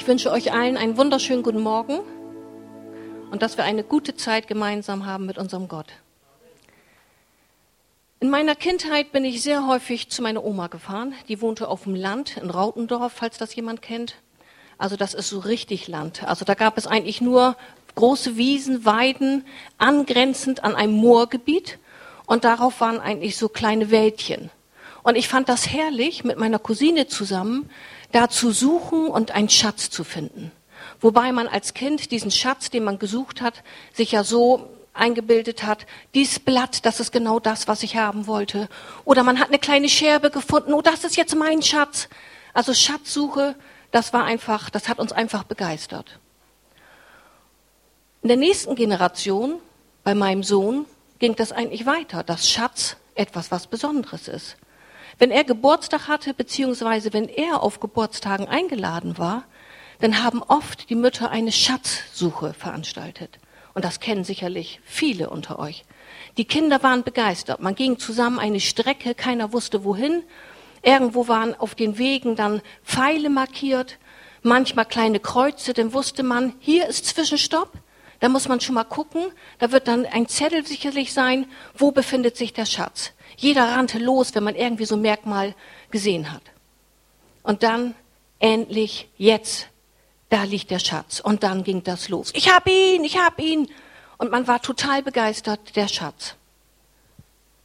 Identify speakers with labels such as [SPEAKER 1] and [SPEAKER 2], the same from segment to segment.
[SPEAKER 1] Ich wünsche euch allen einen wunderschönen guten Morgen und dass wir eine gute Zeit gemeinsam haben mit unserem Gott. In meiner Kindheit bin ich sehr häufig zu meiner Oma gefahren. Die wohnte auf dem Land in Rautendorf, falls das jemand kennt. Also das ist so richtig Land. Also da gab es eigentlich nur große Wiesen, Weiden, angrenzend an einem Moorgebiet. Und darauf waren eigentlich so kleine Wäldchen. Und ich fand das herrlich, mit meiner Cousine zusammen da zu suchen und einen Schatz zu finden. Wobei man als Kind diesen Schatz, den man gesucht hat, sich ja so eingebildet hat, dies Blatt, das ist genau das, was ich haben wollte. Oder man hat eine kleine Scherbe gefunden, oh, das ist jetzt mein Schatz. Also Schatzsuche, das war einfach, das hat uns einfach begeistert. In der nächsten Generation, bei meinem Sohn, ging das eigentlich weiter, dass Schatz etwas was Besonderes ist. Wenn er Geburtstag hatte, beziehungsweise wenn er auf Geburtstagen eingeladen war, dann haben oft die Mütter eine Schatzsuche veranstaltet. Und das kennen sicherlich viele unter euch. Die Kinder waren begeistert. Man ging zusammen eine Strecke, keiner wusste wohin. Irgendwo waren auf den Wegen dann Pfeile markiert, manchmal kleine Kreuze, dann wusste man, hier ist Zwischenstopp. Da muss man schon mal gucken. Da wird dann ein Zettel sicherlich sein, wo befindet sich der Schatz. Jeder rannte los, wenn man irgendwie so ein Merkmal gesehen hat. Und dann endlich jetzt da liegt der Schatz. Und dann ging das los. Ich hab ihn, ich hab ihn. Und man war total begeistert, der Schatz.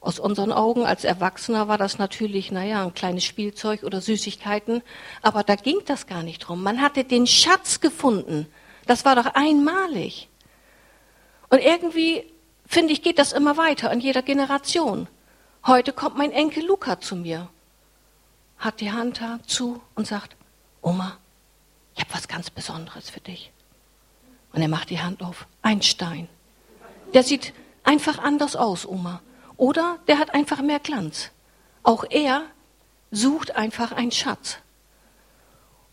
[SPEAKER 1] Aus unseren Augen als Erwachsener war das natürlich, naja, ein kleines Spielzeug oder Süßigkeiten. Aber da ging das gar nicht drum. Man hatte den Schatz gefunden. Das war doch einmalig. Und irgendwie, finde ich, geht das immer weiter in jeder Generation. Heute kommt mein Enkel Luca zu mir, hat die Hand zu und sagt, Oma, ich habe was ganz Besonderes für dich. Und er macht die Hand auf. Ein Stein. Der sieht einfach anders aus, Oma. Oder der hat einfach mehr Glanz. Auch er sucht einfach einen Schatz.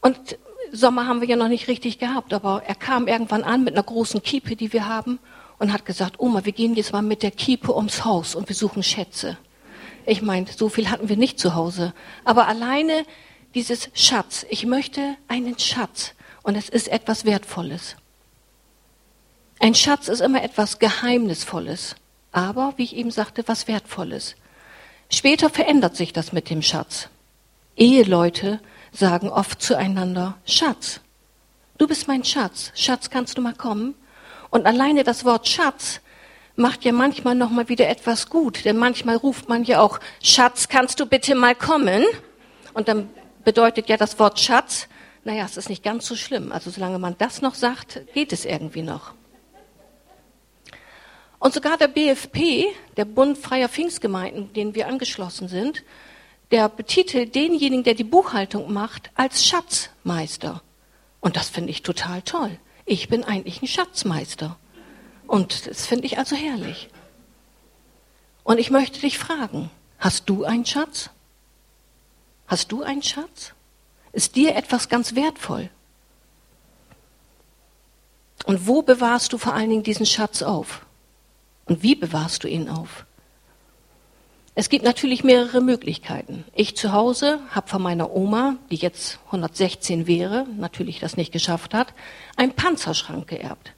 [SPEAKER 1] Und Sommer haben wir ja noch nicht richtig gehabt, aber er kam irgendwann an mit einer großen Kiepe, die wir haben, und hat gesagt, Oma, wir gehen jetzt mal mit der Kiepe ums Haus und wir suchen Schätze. Ich meine, so viel hatten wir nicht zu Hause. Aber alleine dieses Schatz. Ich möchte einen Schatz und es ist etwas Wertvolles. Ein Schatz ist immer etwas Geheimnisvolles, aber, wie ich eben sagte, was Wertvolles. Später verändert sich das mit dem Schatz. Eheleute sagen oft zueinander, Schatz, du bist mein Schatz, Schatz, kannst du mal kommen? Und alleine das Wort Schatz macht ja manchmal noch mal wieder etwas gut, denn manchmal ruft man ja auch, Schatz, kannst du bitte mal kommen? Und dann bedeutet ja das Wort Schatz, naja, es ist nicht ganz so schlimm. Also solange man das noch sagt, geht es irgendwie noch. Und sogar der BFP, der Bund freier Pfingstgemeinden, den wir angeschlossen sind, der betitelt denjenigen, der die Buchhaltung macht, als Schatzmeister. Und das finde ich total toll. Ich bin eigentlich ein Schatzmeister. Und das finde ich also herrlich. Und ich möchte dich fragen, hast du einen Schatz? Hast du einen Schatz? Ist dir etwas ganz wertvoll? Und wo bewahrst du vor allen Dingen diesen Schatz auf? Und wie bewahrst du ihn auf? Es gibt natürlich mehrere Möglichkeiten. Ich zu Hause habe von meiner Oma, die jetzt 116 wäre, natürlich das nicht geschafft hat, einen Panzerschrank geerbt.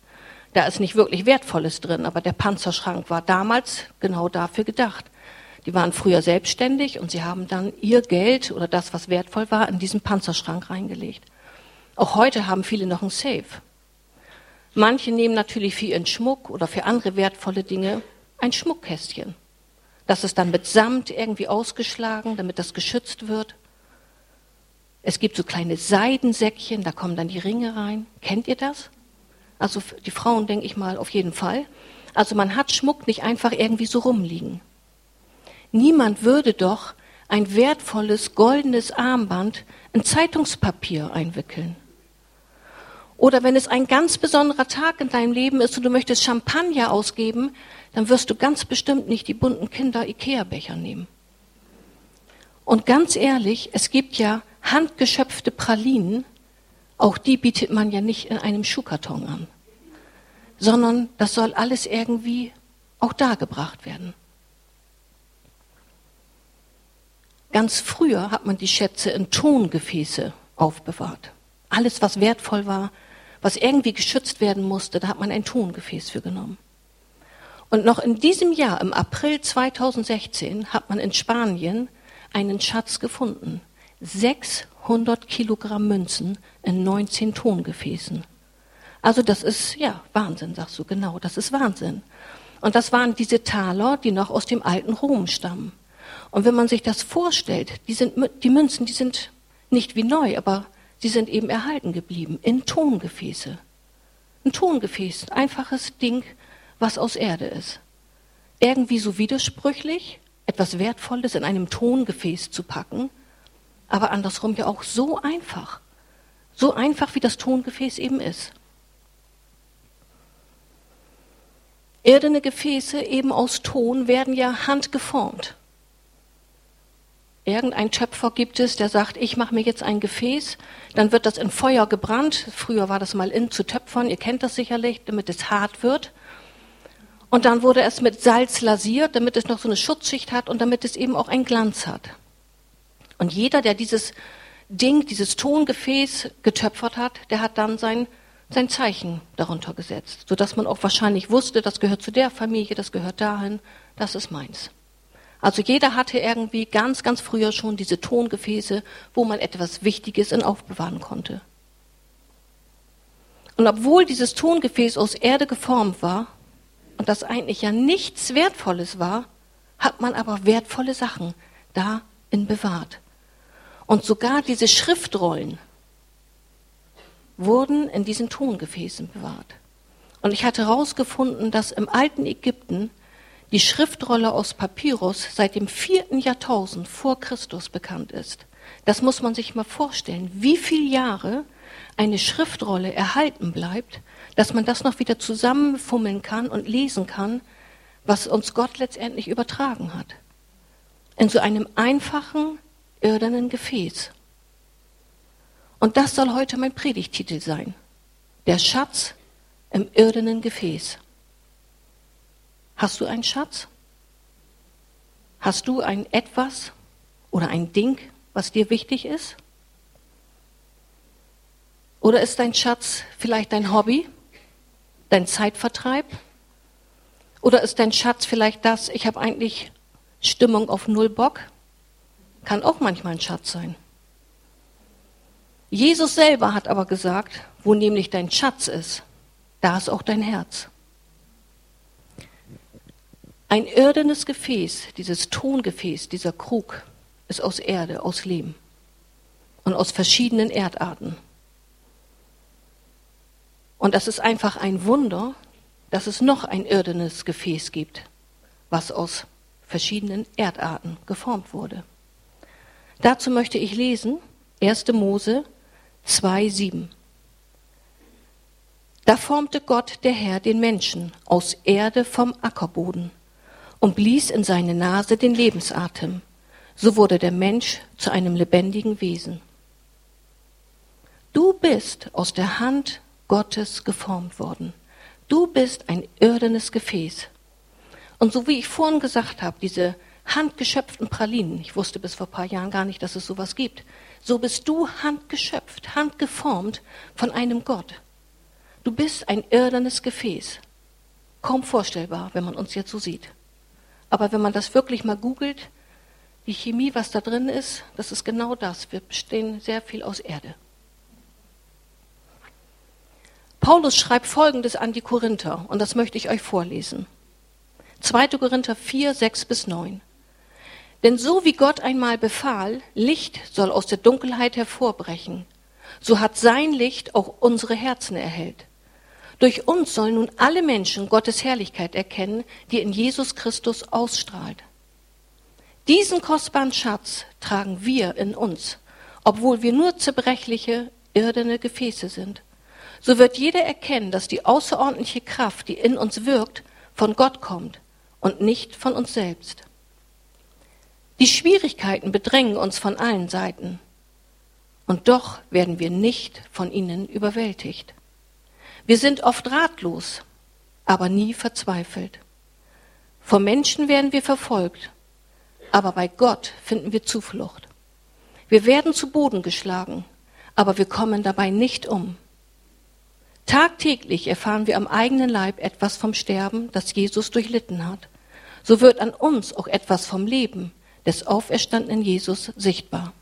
[SPEAKER 1] Da ist nicht wirklich Wertvolles drin, aber der Panzerschrank war damals genau dafür gedacht. Die waren früher selbstständig und sie haben dann ihr Geld oder das, was wertvoll war, in diesen Panzerschrank reingelegt. Auch heute haben viele noch ein Safe. Manche nehmen natürlich für ihren Schmuck oder für andere wertvolle Dinge ein Schmuckkästchen. Das ist dann mit Samt irgendwie ausgeschlagen, damit das geschützt wird. Es gibt so kleine Seidensäckchen, da kommen dann die Ringe rein. Kennt ihr das? Also die Frauen denke ich mal auf jeden Fall. Also man hat Schmuck nicht einfach irgendwie so rumliegen. Niemand würde doch ein wertvolles goldenes Armband in Zeitungspapier einwickeln. Oder wenn es ein ganz besonderer Tag in deinem Leben ist und du möchtest Champagner ausgeben, dann wirst du ganz bestimmt nicht die bunten Kinder-Ikea-Becher nehmen. Und ganz ehrlich, es gibt ja handgeschöpfte Pralinen, auch die bietet man ja nicht in einem Schuhkarton an, sondern das soll alles irgendwie auch dargebracht werden. Ganz früher hat man die Schätze in Tongefäße aufbewahrt. Alles, was wertvoll war, was irgendwie geschützt werden musste, da hat man ein Tongefäß für genommen. Und noch in diesem Jahr, im April 2016, hat man in Spanien einen Schatz gefunden. 600 Kilogramm Münzen in 19 Tongefäßen. Also das ist, ja, Wahnsinn, sagst du, genau, das ist Wahnsinn. Und das waren diese Taler, die noch aus dem alten Rom stammen. Und wenn man sich das vorstellt, die, sind, die Münzen, die sind nicht wie neu, aber sie sind eben erhalten geblieben in Tongefäße. Ein Tongefäß, ein einfaches Ding, was aus Erde ist. Irgendwie so widersprüchlich, etwas Wertvolles in einem Tongefäß zu packen, aber andersrum ja auch so einfach. So einfach, wie das Tongefäß eben ist. Erdene Gefäße eben aus Ton werden ja handgeformt. Irgendein Töpfer gibt es, der sagt, ich mache mir jetzt ein Gefäß, dann wird das in Feuer gebrannt. Früher war das mal in zu töpfern, ihr kennt das sicherlich, damit es hart wird. Und dann wurde es mit Salz lasiert, damit es noch so eine Schutzschicht hat und damit es eben auch einen Glanz hat. Und jeder, der dieses Ding, dieses Tongefäß getöpfert hat, der hat dann sein, sein Zeichen darunter gesetzt, sodass man auch wahrscheinlich wusste, das gehört zu der Familie, das gehört dahin, das ist meins. Also jeder hatte irgendwie ganz, ganz früher schon diese Tongefäße, wo man etwas Wichtiges in aufbewahren konnte. Und obwohl dieses Tongefäß aus Erde geformt war, und das eigentlich ja nichts Wertvolles war, hat man aber wertvolle Sachen darin bewahrt. Und sogar diese Schriftrollen wurden in diesen Tongefäßen bewahrt. Und ich hatte herausgefunden, dass im alten Ägypten die Schriftrolle aus Papyrus seit dem vierten Jahrtausend vor Christus bekannt ist. Das muss man sich mal vorstellen, wie viele Jahre eine Schriftrolle erhalten bleibt, dass man das noch wieder zusammenfummeln kann und lesen kann, was uns Gott letztendlich übertragen hat. In so einem einfachen, irdenen Gefäß. Und das soll heute mein Predigtitel sein. Der Schatz im irdenen Gefäß. Hast du einen Schatz? Hast du ein etwas oder ein Ding, was dir wichtig ist? Oder ist dein Schatz vielleicht dein Hobby, dein Zeitvertreib? Oder ist dein Schatz vielleicht das, ich habe eigentlich Stimmung auf Null Bock? Kann auch manchmal ein Schatz sein. Jesus selber hat aber gesagt, wo nämlich dein Schatz ist, da ist auch dein Herz. Ein irdenes Gefäß, dieses Tongefäß, dieser Krug, ist aus Erde, aus Lehm und aus verschiedenen Erdarten. Und das ist einfach ein Wunder, dass es noch ein irdenes Gefäß gibt, was aus verschiedenen Erdarten geformt wurde. Dazu möchte ich lesen 1. Mose 2,7. Da formte Gott der Herr den Menschen aus Erde vom Ackerboden und blies in seine Nase den Lebensatem. So wurde der Mensch zu einem lebendigen Wesen. Du bist aus der Hand Gottes geformt worden. Du bist ein irdenes Gefäß. Und so wie ich vorhin gesagt habe, diese handgeschöpften Pralinen, ich wusste bis vor ein paar Jahren gar nicht, dass es sowas gibt, so bist du handgeschöpft, handgeformt von einem Gott. Du bist ein irdenes Gefäß. Kaum vorstellbar, wenn man uns jetzt so sieht. Aber wenn man das wirklich mal googelt, die Chemie, was da drin ist, das ist genau das. Wir bestehen sehr viel aus Erde. Paulus schreibt Folgendes an die Korinther und das möchte ich euch vorlesen. 2. Korinther 4, 6 bis 9. Denn so wie Gott einmal befahl, Licht soll aus der Dunkelheit hervorbrechen, so hat sein Licht auch unsere Herzen erhellt. Durch uns sollen nun alle Menschen Gottes Herrlichkeit erkennen, die in Jesus Christus ausstrahlt. Diesen kostbaren Schatz tragen wir in uns, obwohl wir nur zerbrechliche, irdene Gefäße sind so wird jeder erkennen, dass die außerordentliche Kraft, die in uns wirkt, von Gott kommt und nicht von uns selbst. Die Schwierigkeiten bedrängen uns von allen Seiten, und doch werden wir nicht von ihnen überwältigt. Wir sind oft ratlos, aber nie verzweifelt. Vor Menschen werden wir verfolgt, aber bei Gott finden wir Zuflucht. Wir werden zu Boden geschlagen, aber wir kommen dabei nicht um. Tagtäglich erfahren wir am eigenen Leib etwas vom Sterben, das Jesus durchlitten hat. So wird an uns auch etwas vom Leben des auferstandenen Jesus sichtbar.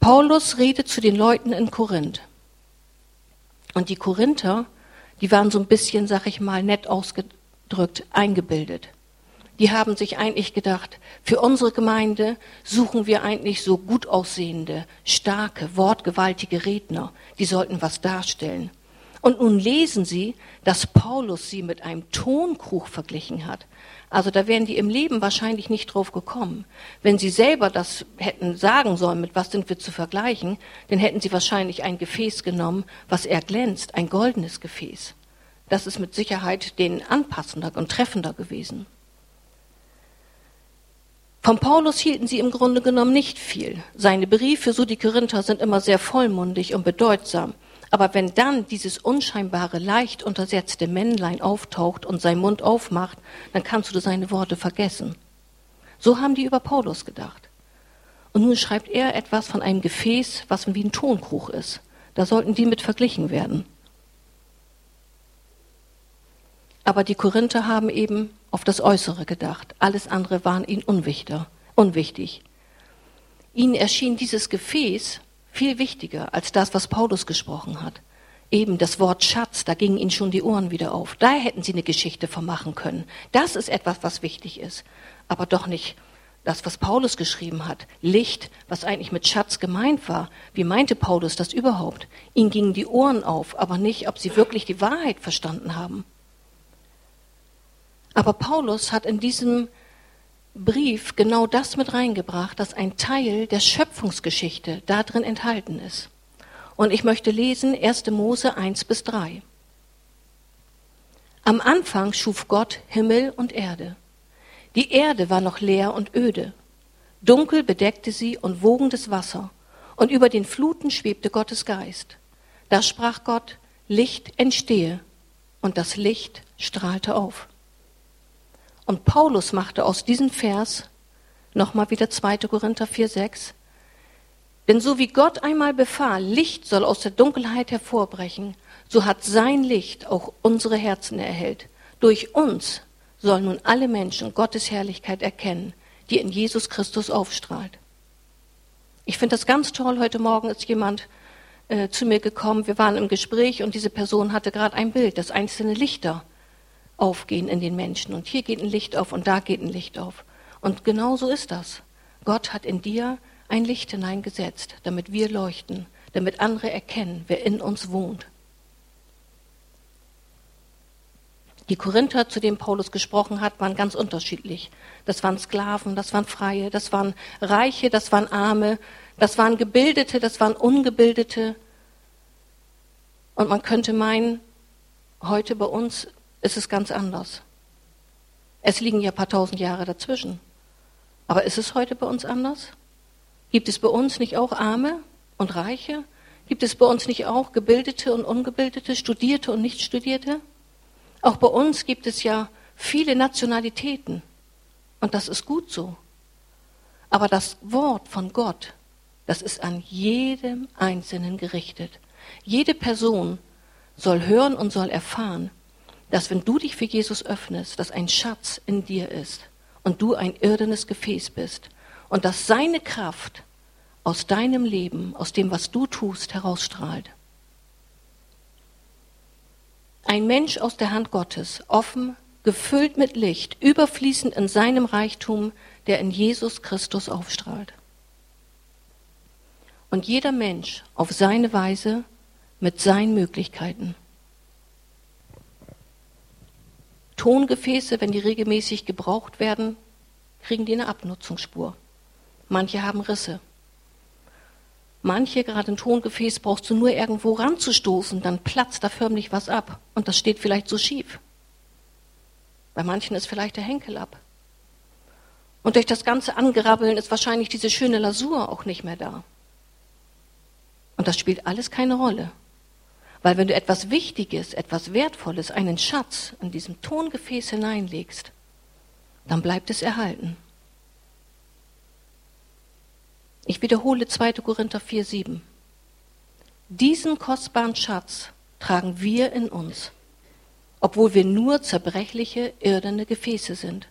[SPEAKER 1] Paulus redet zu den Leuten in Korinth. Und die Korinther, die waren so ein bisschen, sag ich mal, nett ausgedrückt, eingebildet. Die haben sich eigentlich gedacht, für unsere Gemeinde suchen wir eigentlich so gut aussehende, starke, wortgewaltige Redner. Die sollten was darstellen. Und nun lesen sie, dass Paulus sie mit einem Tonkrug verglichen hat. Also da wären die im Leben wahrscheinlich nicht drauf gekommen. Wenn sie selber das hätten sagen sollen, mit was sind wir zu vergleichen, dann hätten sie wahrscheinlich ein Gefäß genommen, was er glänzt, ein goldenes Gefäß. Das ist mit Sicherheit denen anpassender und treffender gewesen. Von Paulus hielten sie im Grunde genommen nicht viel. Seine Briefe, so die Korinther, sind immer sehr vollmundig und bedeutsam. Aber wenn dann dieses unscheinbare, leicht untersetzte Männlein auftaucht und seinen Mund aufmacht, dann kannst du seine Worte vergessen. So haben die über Paulus gedacht. Und nun schreibt er etwas von einem Gefäß, was wie ein Tonkrug ist. Da sollten die mit verglichen werden. Aber die Korinther haben eben auf das Äußere gedacht. Alles andere waren ihnen unwichtig. Ihnen erschien dieses Gefäß viel wichtiger als das, was Paulus gesprochen hat. Eben das Wort Schatz, da gingen ihnen schon die Ohren wieder auf. Da hätten sie eine Geschichte vermachen können. Das ist etwas, was wichtig ist. Aber doch nicht das, was Paulus geschrieben hat. Licht, was eigentlich mit Schatz gemeint war. Wie meinte Paulus das überhaupt? Ihnen gingen die Ohren auf, aber nicht, ob sie wirklich die Wahrheit verstanden haben. Aber Paulus hat in diesem Brief genau das mit reingebracht, dass ein Teil der Schöpfungsgeschichte da drin enthalten ist. Und ich möchte lesen 1. Mose 1 bis 3. Am Anfang schuf Gott Himmel und Erde. Die Erde war noch leer und öde. Dunkel bedeckte sie und wogendes Wasser. Und über den Fluten schwebte Gottes Geist. Da sprach Gott, Licht entstehe. Und das Licht strahlte auf. Und Paulus machte aus diesem Vers nochmal wieder 2. Korinther 4, 6. Denn so wie Gott einmal befahl, Licht soll aus der Dunkelheit hervorbrechen, so hat sein Licht auch unsere Herzen erhellt. Durch uns sollen nun alle Menschen Gottes Herrlichkeit erkennen, die in Jesus Christus aufstrahlt. Ich finde das ganz toll. Heute Morgen ist jemand äh, zu mir gekommen. Wir waren im Gespräch und diese Person hatte gerade ein Bild, das einzelne Lichter aufgehen in den Menschen. Und hier geht ein Licht auf und da geht ein Licht auf. Und genau so ist das. Gott hat in dir ein Licht hineingesetzt, damit wir leuchten, damit andere erkennen, wer in uns wohnt. Die Korinther, zu denen Paulus gesprochen hat, waren ganz unterschiedlich. Das waren Sklaven, das waren Freie, das waren Reiche, das waren Arme, das waren Gebildete, das waren Ungebildete. Und man könnte meinen, heute bei uns ist es ganz anders. Es liegen ja ein paar tausend Jahre dazwischen. Aber ist es heute bei uns anders? Gibt es bei uns nicht auch Arme und Reiche? Gibt es bei uns nicht auch Gebildete und Ungebildete, Studierte und Nichtstudierte? Auch bei uns gibt es ja viele Nationalitäten. Und das ist gut so. Aber das Wort von Gott, das ist an jedem Einzelnen gerichtet. Jede Person soll hören und soll erfahren, dass wenn du dich für Jesus öffnest, dass ein Schatz in dir ist und du ein irdenes Gefäß bist und dass seine Kraft aus deinem Leben, aus dem, was du tust, herausstrahlt. Ein Mensch aus der Hand Gottes, offen, gefüllt mit Licht, überfließend in seinem Reichtum, der in Jesus Christus aufstrahlt. Und jeder Mensch auf seine Weise mit seinen Möglichkeiten. Tongefäße, wenn die regelmäßig gebraucht werden, kriegen die eine Abnutzungsspur. Manche haben Risse. Manche, gerade ein Tongefäß, brauchst du nur irgendwo ranzustoßen, dann platzt da förmlich was ab. Und das steht vielleicht so schief. Bei manchen ist vielleicht der Henkel ab. Und durch das ganze Angerabbeln ist wahrscheinlich diese schöne Lasur auch nicht mehr da. Und das spielt alles keine Rolle. Weil wenn du etwas Wichtiges, etwas Wertvolles, einen Schatz in diesem Tongefäß hineinlegst, dann bleibt es erhalten. Ich wiederhole 2. Korinther 4, 7. Diesen kostbaren Schatz tragen wir in uns, obwohl wir nur zerbrechliche, irdene Gefäße sind.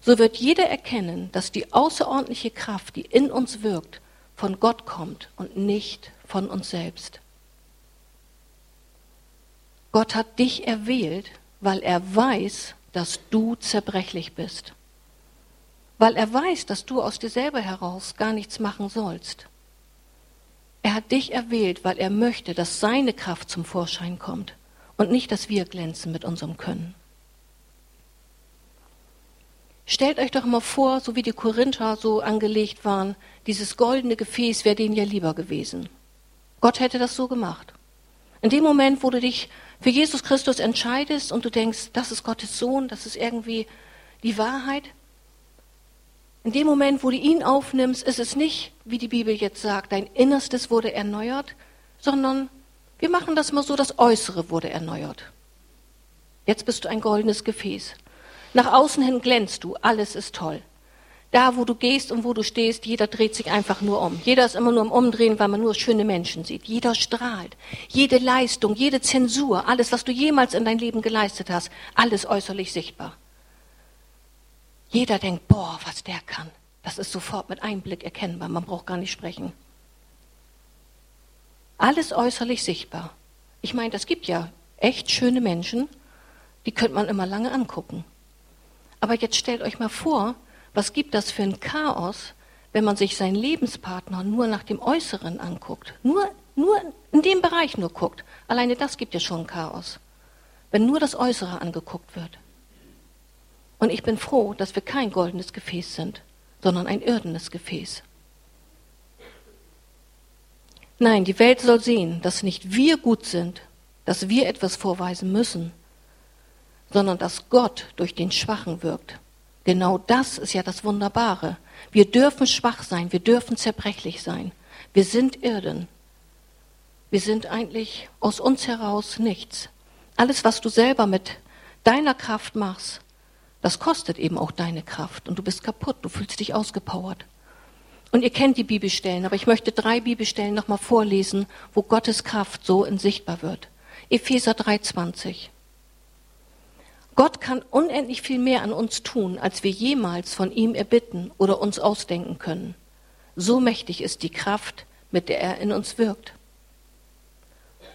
[SPEAKER 1] So wird jeder erkennen, dass die außerordentliche Kraft, die in uns wirkt, von Gott kommt und nicht von uns selbst. Gott hat dich erwählt, weil er weiß, dass du zerbrechlich bist. Weil er weiß, dass du aus dir selber heraus gar nichts machen sollst. Er hat dich erwählt, weil er möchte, dass seine Kraft zum Vorschein kommt und nicht, dass wir glänzen mit unserem Können. Stellt euch doch mal vor, so wie die Korinther so angelegt waren, dieses goldene Gefäß wäre denen ja lieber gewesen. Gott hätte das so gemacht. In dem Moment, wo du dich für Jesus Christus entscheidest und du denkst, das ist Gottes Sohn, das ist irgendwie die Wahrheit, in dem Moment, wo du ihn aufnimmst, ist es nicht, wie die Bibel jetzt sagt, dein Innerstes wurde erneuert, sondern wir machen das mal so, das Äußere wurde erneuert. Jetzt bist du ein goldenes Gefäß. Nach außen hin glänzt du, alles ist toll. Da, wo du gehst und wo du stehst, jeder dreht sich einfach nur um. Jeder ist immer nur im Umdrehen, weil man nur schöne Menschen sieht. Jeder strahlt. Jede Leistung, jede Zensur, alles, was du jemals in dein Leben geleistet hast, alles äußerlich sichtbar. Jeder denkt, boah, was der kann. Das ist sofort mit einem Blick erkennbar. Man braucht gar nicht sprechen. Alles äußerlich sichtbar. Ich meine, es gibt ja echt schöne Menschen, die könnte man immer lange angucken. Aber jetzt stellt euch mal vor, was gibt das für ein Chaos, wenn man sich seinen Lebenspartner nur nach dem Äußeren anguckt? Nur, nur in dem Bereich nur guckt. Alleine das gibt ja schon Chaos. Wenn nur das Äußere angeguckt wird. Und ich bin froh, dass wir kein goldenes Gefäß sind, sondern ein irdenes Gefäß. Nein, die Welt soll sehen, dass nicht wir gut sind, dass wir etwas vorweisen müssen, sondern dass Gott durch den Schwachen wirkt. Genau das ist ja das Wunderbare. Wir dürfen schwach sein, wir dürfen zerbrechlich sein. Wir sind Irden. Wir sind eigentlich aus uns heraus nichts. Alles, was du selber mit deiner Kraft machst, das kostet eben auch deine Kraft und du bist kaputt, du fühlst dich ausgepowert. Und ihr kennt die Bibelstellen, aber ich möchte drei Bibelstellen nochmal vorlesen, wo Gottes Kraft so in sichtbar wird. Epheser 3,20. Gott kann unendlich viel mehr an uns tun, als wir jemals von ihm erbitten oder uns ausdenken können. So mächtig ist die Kraft, mit der er in uns wirkt.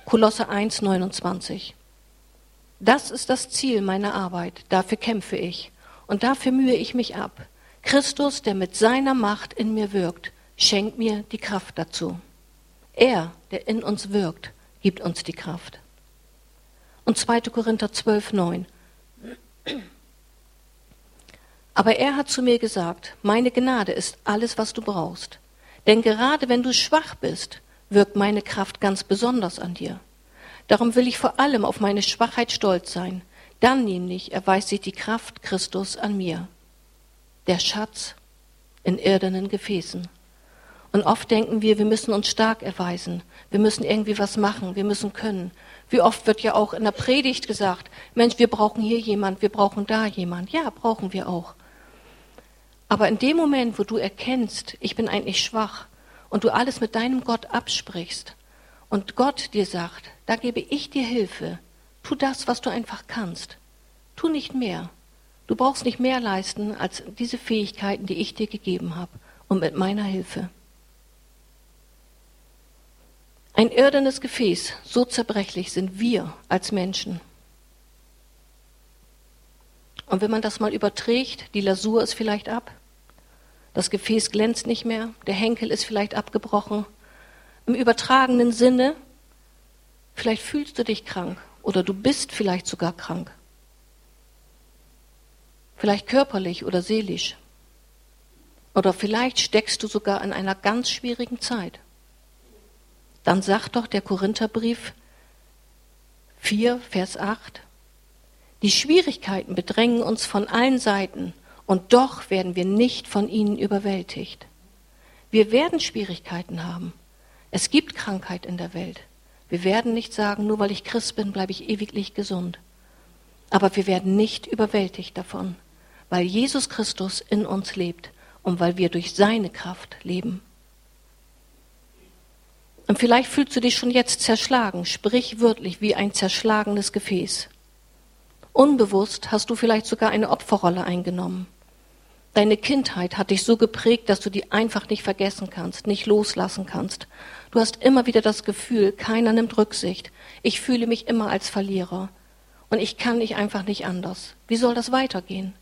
[SPEAKER 1] Kolosse 1, 29. Das ist das Ziel meiner Arbeit, dafür kämpfe ich und dafür mühe ich mich ab. Christus, der mit seiner Macht in mir wirkt, schenkt mir die Kraft dazu. Er, der in uns wirkt, gibt uns die Kraft. Und 2. Korinther 12, 9. Aber er hat zu mir gesagt, meine Gnade ist alles, was du brauchst. Denn gerade wenn du schwach bist, wirkt meine Kraft ganz besonders an dir. Darum will ich vor allem auf meine Schwachheit stolz sein. Dann nämlich erweist sich die Kraft Christus an mir. Der Schatz in irdenen Gefäßen. Und oft denken wir, wir müssen uns stark erweisen. Wir müssen irgendwie was machen. Wir müssen können. Wie oft wird ja auch in der Predigt gesagt, Mensch, wir brauchen hier jemand, wir brauchen da jemand. Ja, brauchen wir auch. Aber in dem Moment, wo du erkennst, ich bin eigentlich schwach und du alles mit deinem Gott absprichst und Gott dir sagt, da gebe ich dir Hilfe, tu das, was du einfach kannst. Tu nicht mehr. Du brauchst nicht mehr leisten als diese Fähigkeiten, die ich dir gegeben habe und mit meiner Hilfe. Ein irdenes Gefäß, so zerbrechlich sind wir als Menschen. Und wenn man das mal überträgt, die Lasur ist vielleicht ab, das Gefäß glänzt nicht mehr, der Henkel ist vielleicht abgebrochen. Im übertragenen Sinne, vielleicht fühlst du dich krank oder du bist vielleicht sogar krank. Vielleicht körperlich oder seelisch. Oder vielleicht steckst du sogar in einer ganz schwierigen Zeit dann sagt doch der Korintherbrief 4, Vers 8, die Schwierigkeiten bedrängen uns von allen Seiten und doch werden wir nicht von ihnen überwältigt. Wir werden Schwierigkeiten haben. Es gibt Krankheit in der Welt. Wir werden nicht sagen, nur weil ich Christ bin, bleibe ich ewiglich gesund. Aber wir werden nicht überwältigt davon, weil Jesus Christus in uns lebt und weil wir durch seine Kraft leben. Und vielleicht fühlst du dich schon jetzt zerschlagen, sprichwörtlich wie ein zerschlagenes Gefäß. Unbewusst hast du vielleicht sogar eine Opferrolle eingenommen. Deine Kindheit hat dich so geprägt, dass du die einfach nicht vergessen kannst, nicht loslassen kannst. Du hast immer wieder das Gefühl, keiner nimmt Rücksicht. Ich fühle mich immer als Verlierer. Und ich kann nicht einfach nicht anders. Wie soll das weitergehen?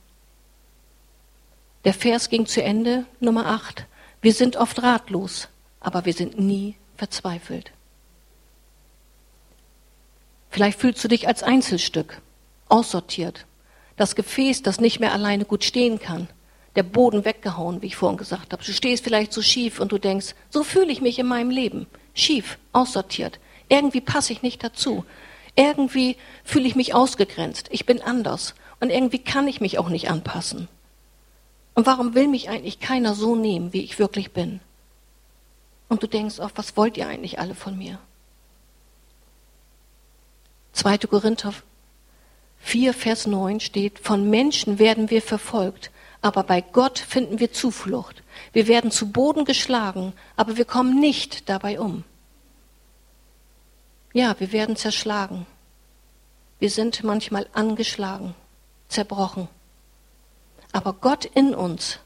[SPEAKER 1] Der Vers ging zu Ende, Nummer 8. Wir sind oft ratlos, aber wir sind nie verzweifelt. Vielleicht fühlst du dich als Einzelstück, aussortiert. Das Gefäß, das nicht mehr alleine gut stehen kann der Boden weggehauen, wie ich vorhin gesagt habe. Du stehst vielleicht so schief und du denkst, so fühle ich mich in meinem Leben. Schief, aussortiert. Irgendwie passe ich nicht dazu. Irgendwie fühle ich mich ausgegrenzt. Ich bin anders. Und irgendwie kann ich mich auch nicht anpassen. Und warum will mich eigentlich keiner so nehmen, wie ich wirklich bin? Und du denkst auch, was wollt ihr eigentlich alle von mir? 2. Korinther 4, Vers 9 steht, von Menschen werden wir verfolgt, aber bei Gott finden wir Zuflucht. Wir werden zu Boden geschlagen, aber wir kommen nicht dabei um. Ja, wir werden zerschlagen. Wir sind manchmal angeschlagen, zerbrochen. Aber Gott in uns,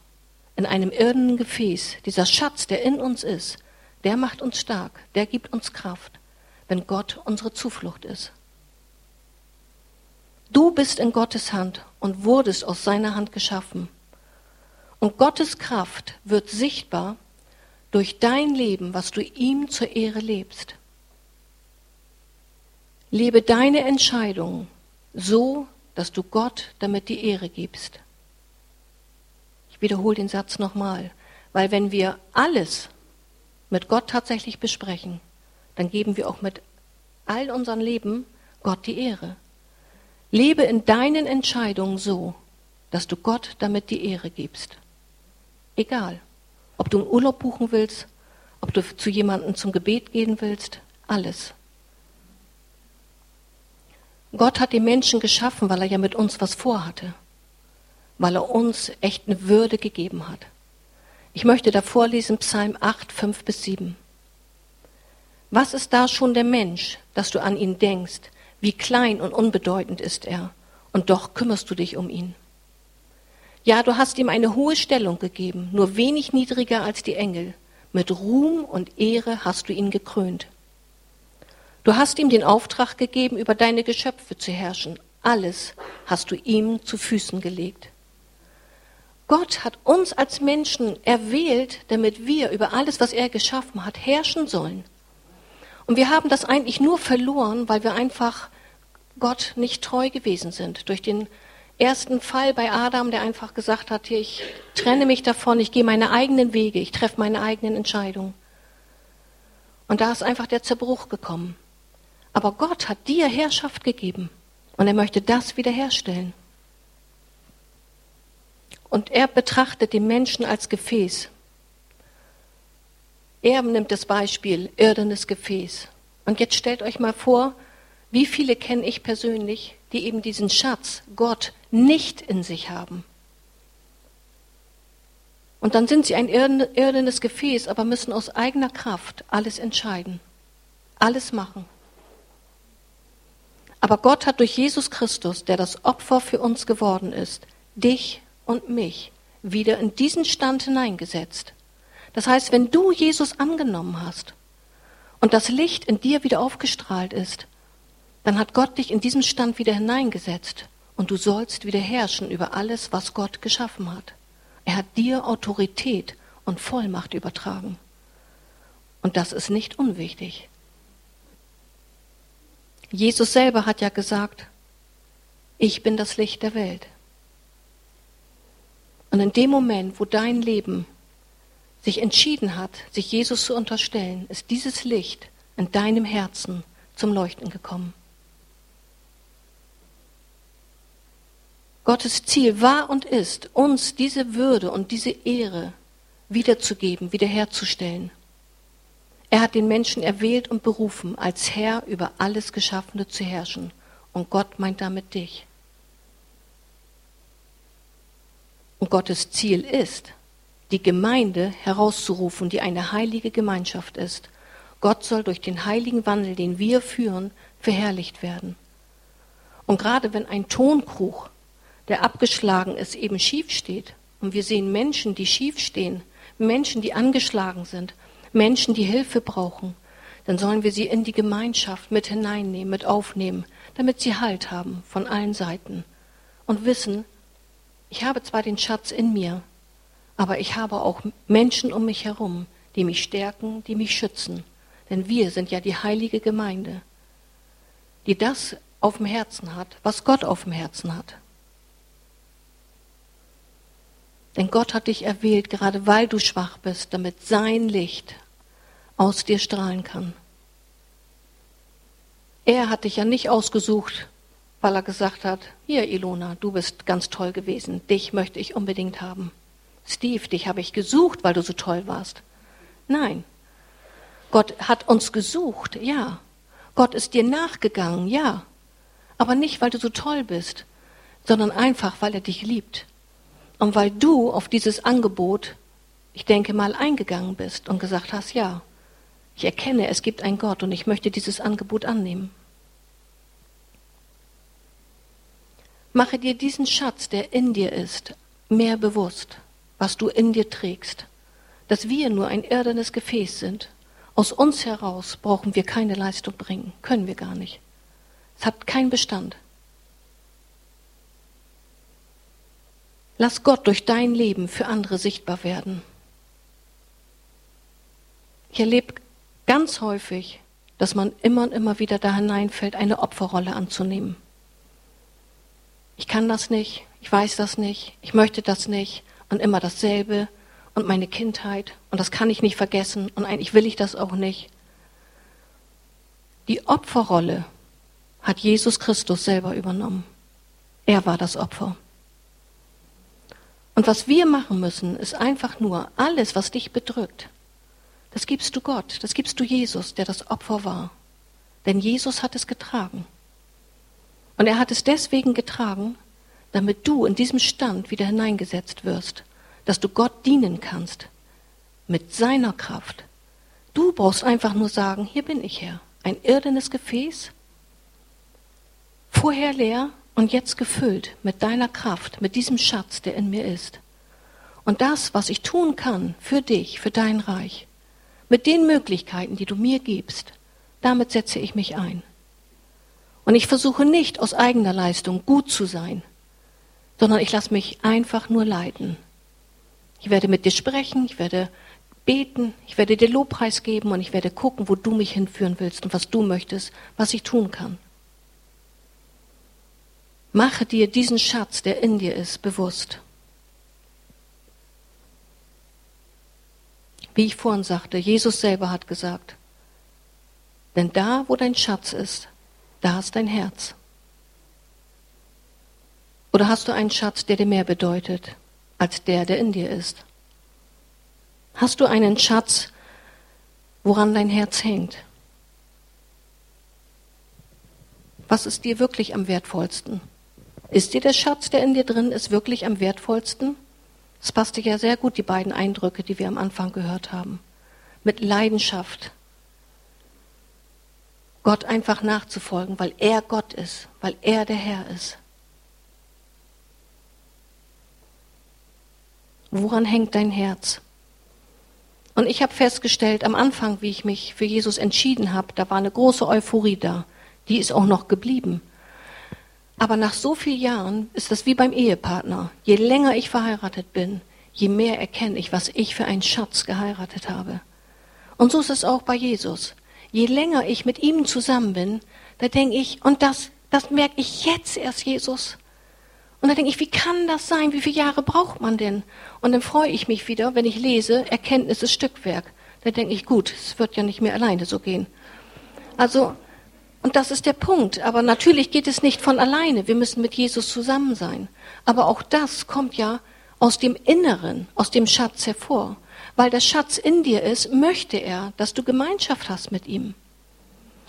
[SPEAKER 1] in einem irdenen Gefäß, dieser Schatz, der in uns ist, der macht uns stark, der gibt uns Kraft, wenn Gott unsere Zuflucht ist. Du bist in Gottes Hand und wurdest aus seiner Hand geschaffen. Und Gottes Kraft wird sichtbar durch dein Leben, was du ihm zur Ehre lebst. Lebe deine Entscheidungen so, dass du Gott damit die Ehre gibst. Ich wiederhole den Satz nochmal, weil wenn wir alles mit Gott tatsächlich besprechen, dann geben wir auch mit all unserem Leben Gott die Ehre. Lebe in deinen Entscheidungen so, dass du Gott damit die Ehre gibst. Egal. Ob du einen Urlaub buchen willst, ob du zu jemandem zum Gebet gehen willst, alles. Gott hat die Menschen geschaffen, weil er ja mit uns was vorhatte, weil er uns echt eine Würde gegeben hat. Ich möchte da vorlesen Psalm 8, 5 bis 7. Was ist da schon der Mensch, dass du an ihn denkst? Wie klein und unbedeutend ist er, und doch kümmerst du dich um ihn. Ja, du hast ihm eine hohe Stellung gegeben, nur wenig niedriger als die Engel. Mit Ruhm und Ehre hast du ihn gekrönt. Du hast ihm den Auftrag gegeben, über deine Geschöpfe zu herrschen. Alles hast du ihm zu Füßen gelegt. Gott hat uns als Menschen erwählt, damit wir über alles, was er geschaffen hat, herrschen sollen. Und wir haben das eigentlich nur verloren, weil wir einfach Gott nicht treu gewesen sind durch den ersten Fall bei Adam, der einfach gesagt hat, hier, ich trenne mich davon, ich gehe meine eigenen Wege, ich treffe meine eigenen Entscheidungen. Und da ist einfach der Zerbruch gekommen. Aber Gott hat dir Herrschaft gegeben und er möchte das wiederherstellen. Und er betrachtet den Menschen als Gefäß. Er nimmt das Beispiel irdenes Gefäß. Und jetzt stellt euch mal vor, wie viele kenne ich persönlich, die eben diesen Schatz, Gott, nicht in sich haben. Und dann sind sie ein irdenes Gefäß, aber müssen aus eigener Kraft alles entscheiden, alles machen. Aber Gott hat durch Jesus Christus, der das Opfer für uns geworden ist, dich und mich wieder in diesen Stand hineingesetzt. Das heißt, wenn du Jesus angenommen hast und das Licht in dir wieder aufgestrahlt ist, dann hat Gott dich in diesen Stand wieder hineingesetzt und du sollst wieder herrschen über alles, was Gott geschaffen hat. Er hat dir Autorität und Vollmacht übertragen. Und das ist nicht unwichtig. Jesus selber hat ja gesagt, ich bin das Licht der Welt. Und in dem Moment, wo dein Leben sich entschieden hat, sich Jesus zu unterstellen, ist dieses Licht in deinem Herzen zum Leuchten gekommen. Gottes Ziel war und ist, uns diese Würde und diese Ehre wiederzugeben, wiederherzustellen. Er hat den Menschen erwählt und berufen, als Herr über alles Geschaffene zu herrschen. Und Gott meint damit dich. Und Gottes Ziel ist, die Gemeinde herauszurufen, die eine heilige Gemeinschaft ist, Gott soll durch den heiligen Wandel, den wir führen, verherrlicht werden. Und gerade wenn ein Tonkrug, der abgeschlagen ist, eben schief steht, und wir sehen Menschen, die schief stehen, Menschen, die angeschlagen sind, Menschen, die Hilfe brauchen, dann sollen wir sie in die Gemeinschaft mit hineinnehmen, mit aufnehmen, damit sie Halt haben von allen Seiten und wissen, ich habe zwar den Schatz in mir, aber ich habe auch Menschen um mich herum, die mich stärken, die mich schützen. Denn wir sind ja die heilige Gemeinde, die das auf dem Herzen hat, was Gott auf dem Herzen hat. Denn Gott hat dich erwählt, gerade weil du schwach bist, damit sein Licht aus dir strahlen kann. Er hat dich ja nicht ausgesucht, weil er gesagt hat, hier Ilona, du bist ganz toll gewesen, dich möchte ich unbedingt haben. Steve, dich habe ich gesucht, weil du so toll warst. Nein, Gott hat uns gesucht, ja. Gott ist dir nachgegangen, ja. Aber nicht, weil du so toll bist, sondern einfach, weil er dich liebt. Und weil du auf dieses Angebot, ich denke mal, eingegangen bist und gesagt hast, ja, ich erkenne, es gibt einen Gott und ich möchte dieses Angebot annehmen. Mache dir diesen Schatz, der in dir ist, mehr bewusst, was du in dir trägst, dass wir nur ein irdenes Gefäß sind. Aus uns heraus brauchen wir keine Leistung bringen, können wir gar nicht. Es hat keinen Bestand. Lass Gott durch dein Leben für andere sichtbar werden. Ich erlebe ganz häufig, dass man immer und immer wieder da hineinfällt, eine Opferrolle anzunehmen. Ich kann das nicht, ich weiß das nicht, ich möchte das nicht und immer dasselbe und meine Kindheit und das kann ich nicht vergessen und eigentlich will ich das auch nicht. Die Opferrolle hat Jesus Christus selber übernommen. Er war das Opfer. Und was wir machen müssen, ist einfach nur alles, was dich bedrückt, das gibst du Gott, das gibst du Jesus, der das Opfer war. Denn Jesus hat es getragen. Und er hat es deswegen getragen, damit du in diesem Stand wieder hineingesetzt wirst, dass du Gott dienen kannst mit seiner Kraft. Du brauchst einfach nur sagen, hier bin ich Herr, ein irdenes Gefäß, vorher leer und jetzt gefüllt mit deiner Kraft, mit diesem Schatz, der in mir ist. Und das, was ich tun kann für dich, für dein Reich, mit den Möglichkeiten, die du mir gibst, damit setze ich mich ein. Und ich versuche nicht aus eigener Leistung gut zu sein, sondern ich lasse mich einfach nur leiten. Ich werde mit dir sprechen, ich werde beten, ich werde dir Lobpreis geben und ich werde gucken, wo du mich hinführen willst und was du möchtest, was ich tun kann. Mache dir diesen Schatz, der in dir ist, bewusst. Wie ich vorhin sagte, Jesus selber hat gesagt, denn da, wo dein Schatz ist, da ist dein Herz. Oder hast du einen Schatz, der dir mehr bedeutet als der, der in dir ist? Hast du einen Schatz, woran dein Herz hängt? Was ist dir wirklich am wertvollsten? Ist dir der Schatz, der in dir drin ist, wirklich am wertvollsten? Es passte ja sehr gut, die beiden Eindrücke, die wir am Anfang gehört haben. Mit Leidenschaft. Gott einfach nachzufolgen, weil er Gott ist, weil er der Herr ist. Woran hängt dein Herz? Und ich habe festgestellt, am Anfang, wie ich mich für Jesus entschieden habe, da war eine große Euphorie da. Die ist auch noch geblieben. Aber nach so vielen Jahren ist das wie beim Ehepartner. Je länger ich verheiratet bin, je mehr erkenne ich, was ich für einen Schatz geheiratet habe. Und so ist es auch bei Jesus. Je länger ich mit ihm zusammen bin, da denke ich, und das, das merke ich jetzt erst, Jesus. Und da denke ich, wie kann das sein? Wie viele Jahre braucht man denn? Und dann freue ich mich wieder, wenn ich lese, Erkenntnis ist Stückwerk. Da denke ich, gut, es wird ja nicht mehr alleine so gehen. Also, und das ist der Punkt. Aber natürlich geht es nicht von alleine. Wir müssen mit Jesus zusammen sein. Aber auch das kommt ja aus dem Inneren, aus dem Schatz hervor. Weil der Schatz in dir ist, möchte er, dass du Gemeinschaft hast mit ihm.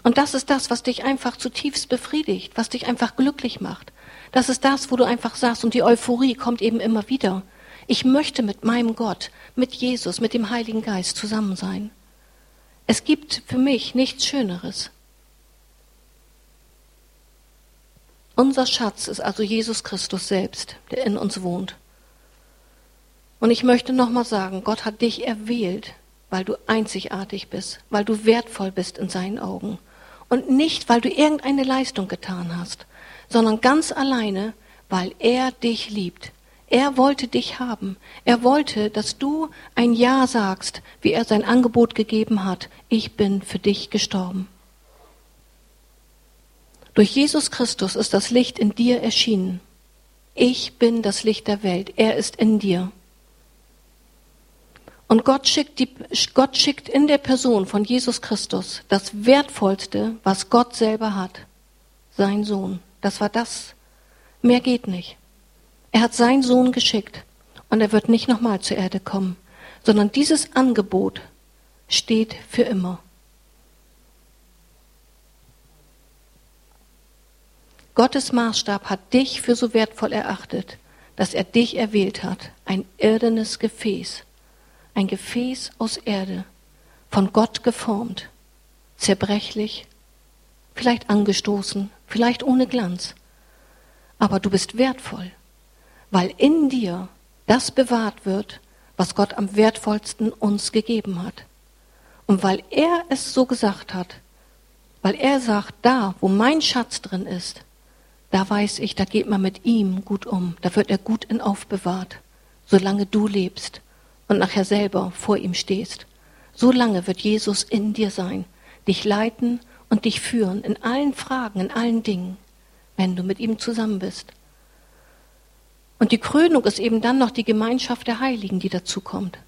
[SPEAKER 1] Und das ist das, was dich einfach zutiefst befriedigt, was dich einfach glücklich macht. Das ist das, wo du einfach sagst, und die Euphorie kommt eben immer wieder. Ich möchte mit meinem Gott, mit Jesus, mit dem Heiligen Geist zusammen sein. Es gibt für mich nichts Schöneres. Unser Schatz ist also Jesus Christus selbst, der in uns wohnt. Und ich möchte nochmal sagen, Gott hat dich erwählt, weil du einzigartig bist, weil du wertvoll bist in seinen Augen. Und nicht, weil du irgendeine Leistung getan hast, sondern ganz alleine, weil er dich liebt. Er wollte dich haben. Er wollte, dass du ein Ja sagst, wie er sein Angebot gegeben hat. Ich bin für dich gestorben. Durch Jesus Christus ist das Licht in dir erschienen. Ich bin das Licht der Welt. Er ist in dir. Und Gott schickt, die, Gott schickt in der Person von Jesus Christus das Wertvollste, was Gott selber hat. Sein Sohn. Das war das. Mehr geht nicht. Er hat seinen Sohn geschickt und er wird nicht nochmal zur Erde kommen, sondern dieses Angebot steht für immer. Gottes Maßstab hat dich für so wertvoll erachtet, dass er dich erwählt hat, ein irdenes Gefäß ein Gefäß aus Erde, von Gott geformt, zerbrechlich, vielleicht angestoßen, vielleicht ohne Glanz. Aber du bist wertvoll, weil in dir das bewahrt wird, was Gott am wertvollsten uns gegeben hat. Und weil er es so gesagt hat, weil er sagt, da, wo mein Schatz drin ist, da weiß ich, da geht man mit ihm gut um, da wird er gut in aufbewahrt, solange du lebst und nachher selber vor ihm stehst. So lange wird Jesus in dir sein, dich leiten und dich führen in allen Fragen, in allen Dingen, wenn du mit ihm zusammen bist. Und die Krönung ist eben dann noch die Gemeinschaft der Heiligen, die dazukommt.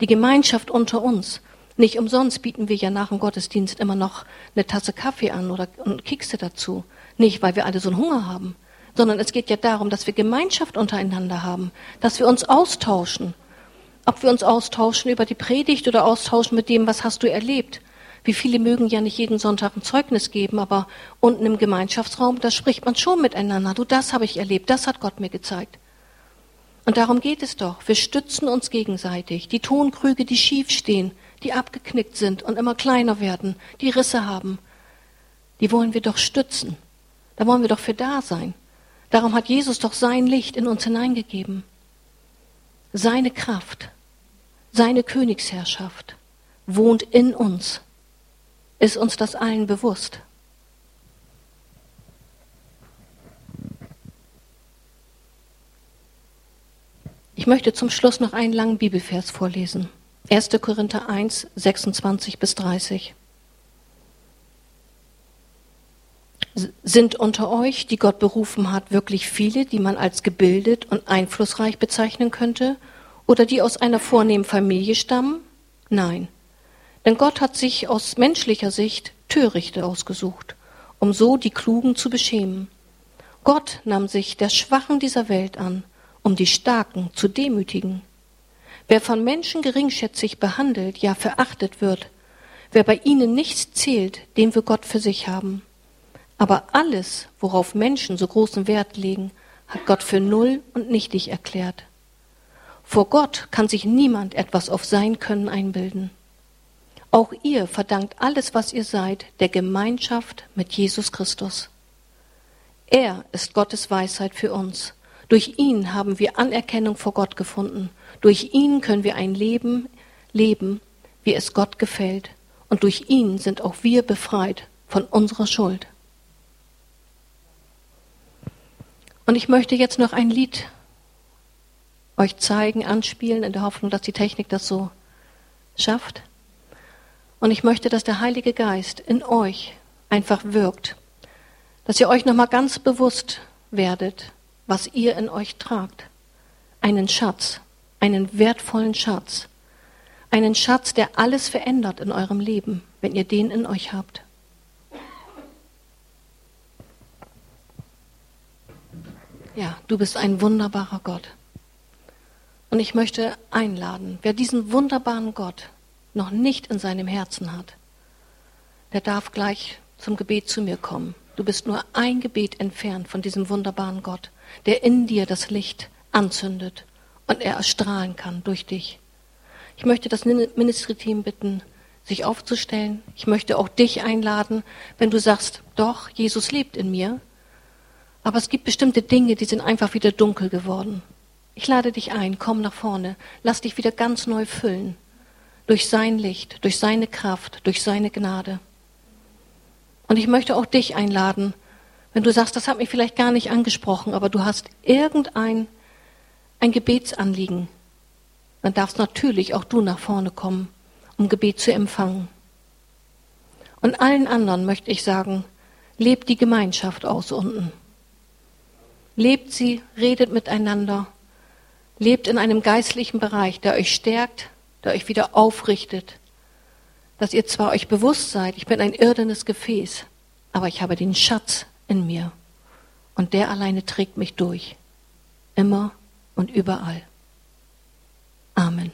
[SPEAKER 1] Die Gemeinschaft unter uns. Nicht umsonst bieten wir ja nach dem Gottesdienst immer noch eine Tasse Kaffee an oder Kekse dazu. Nicht, weil wir alle so einen Hunger haben, sondern es geht ja darum, dass wir Gemeinschaft untereinander haben, dass wir uns austauschen, ob wir uns austauschen über die Predigt oder austauschen mit dem, was hast du erlebt. Wie viele mögen ja nicht jeden Sonntag ein Zeugnis geben, aber unten im Gemeinschaftsraum, da spricht man schon miteinander. Du, das habe ich erlebt, das hat Gott mir gezeigt. Und darum geht es doch. Wir stützen uns gegenseitig. Die Tonkrüge, die schief stehen, die abgeknickt sind und immer kleiner werden, die Risse haben, die wollen wir doch stützen. Da wollen wir doch für da sein. Darum hat Jesus doch sein Licht in uns hineingegeben. Seine Kraft. Seine Königsherrschaft wohnt in uns. Ist uns das allen bewusst? Ich möchte zum Schluss noch einen langen Bibelvers vorlesen. 1. Korinther 1, 26 bis 30. Sind unter euch, die Gott berufen hat, wirklich viele, die man als gebildet und einflussreich bezeichnen könnte? oder die aus einer vornehmen Familie stammen? Nein. Denn Gott hat sich aus menschlicher Sicht Törichte ausgesucht, um so die Klugen zu beschämen. Gott nahm sich der Schwachen dieser Welt an, um die Starken zu demütigen. Wer von Menschen geringschätzig behandelt, ja verachtet wird, wer bei ihnen nichts zählt, den wir Gott für sich haben. Aber alles, worauf Menschen so großen Wert legen, hat Gott für null und nichtig erklärt. Vor Gott kann sich niemand etwas auf sein Können einbilden. Auch ihr verdankt alles, was ihr seid, der Gemeinschaft mit Jesus Christus. Er ist Gottes Weisheit für uns. Durch ihn haben wir Anerkennung vor Gott gefunden. Durch ihn können wir ein Leben leben, wie es Gott gefällt. Und durch ihn sind auch wir befreit von unserer Schuld. Und ich möchte jetzt noch ein Lied euch zeigen, anspielen, in der Hoffnung, dass die Technik das so schafft. Und ich möchte, dass der Heilige Geist in euch einfach wirkt, dass ihr euch nochmal ganz bewusst werdet, was ihr in euch tragt. Einen Schatz, einen wertvollen Schatz, einen Schatz, der alles verändert in eurem Leben, wenn ihr den in euch habt. Ja, du bist ein wunderbarer Gott. Und ich möchte einladen, wer diesen wunderbaren Gott noch nicht in seinem Herzen hat, der darf gleich zum Gebet zu mir kommen. Du bist nur ein Gebet entfernt von diesem wunderbaren Gott, der in dir das Licht anzündet und er erstrahlen kann durch dich. Ich möchte das Ministry-Team bitten, sich aufzustellen. Ich möchte auch dich einladen, wenn du sagst, doch, Jesus lebt in mir. Aber es gibt bestimmte Dinge, die sind einfach wieder dunkel geworden. Ich lade dich ein, komm nach vorne, lass dich wieder ganz neu füllen. Durch sein Licht, durch seine Kraft, durch seine Gnade. Und ich möchte auch dich einladen, wenn du sagst, das hat mich vielleicht gar nicht angesprochen, aber du hast irgendein ein Gebetsanliegen, dann darfst natürlich auch du nach vorne kommen, um Gebet zu empfangen. Und allen anderen möchte ich sagen, lebt die Gemeinschaft aus unten. Lebt sie, redet miteinander, lebt in einem geistlichen Bereich, der euch stärkt, der euch wieder aufrichtet, dass ihr zwar euch bewusst seid, ich bin ein irdenes Gefäß, aber ich habe den Schatz in mir und der alleine trägt mich durch, immer und überall. Amen.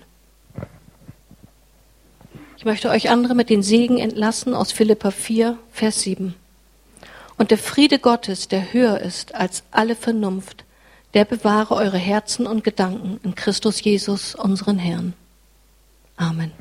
[SPEAKER 1] Ich möchte euch andere mit den Segen entlassen aus Philippa 4, Vers 7. Und der Friede Gottes, der höher ist als alle Vernunft, der bewahre eure Herzen und Gedanken in Christus Jesus, unseren Herrn. Amen.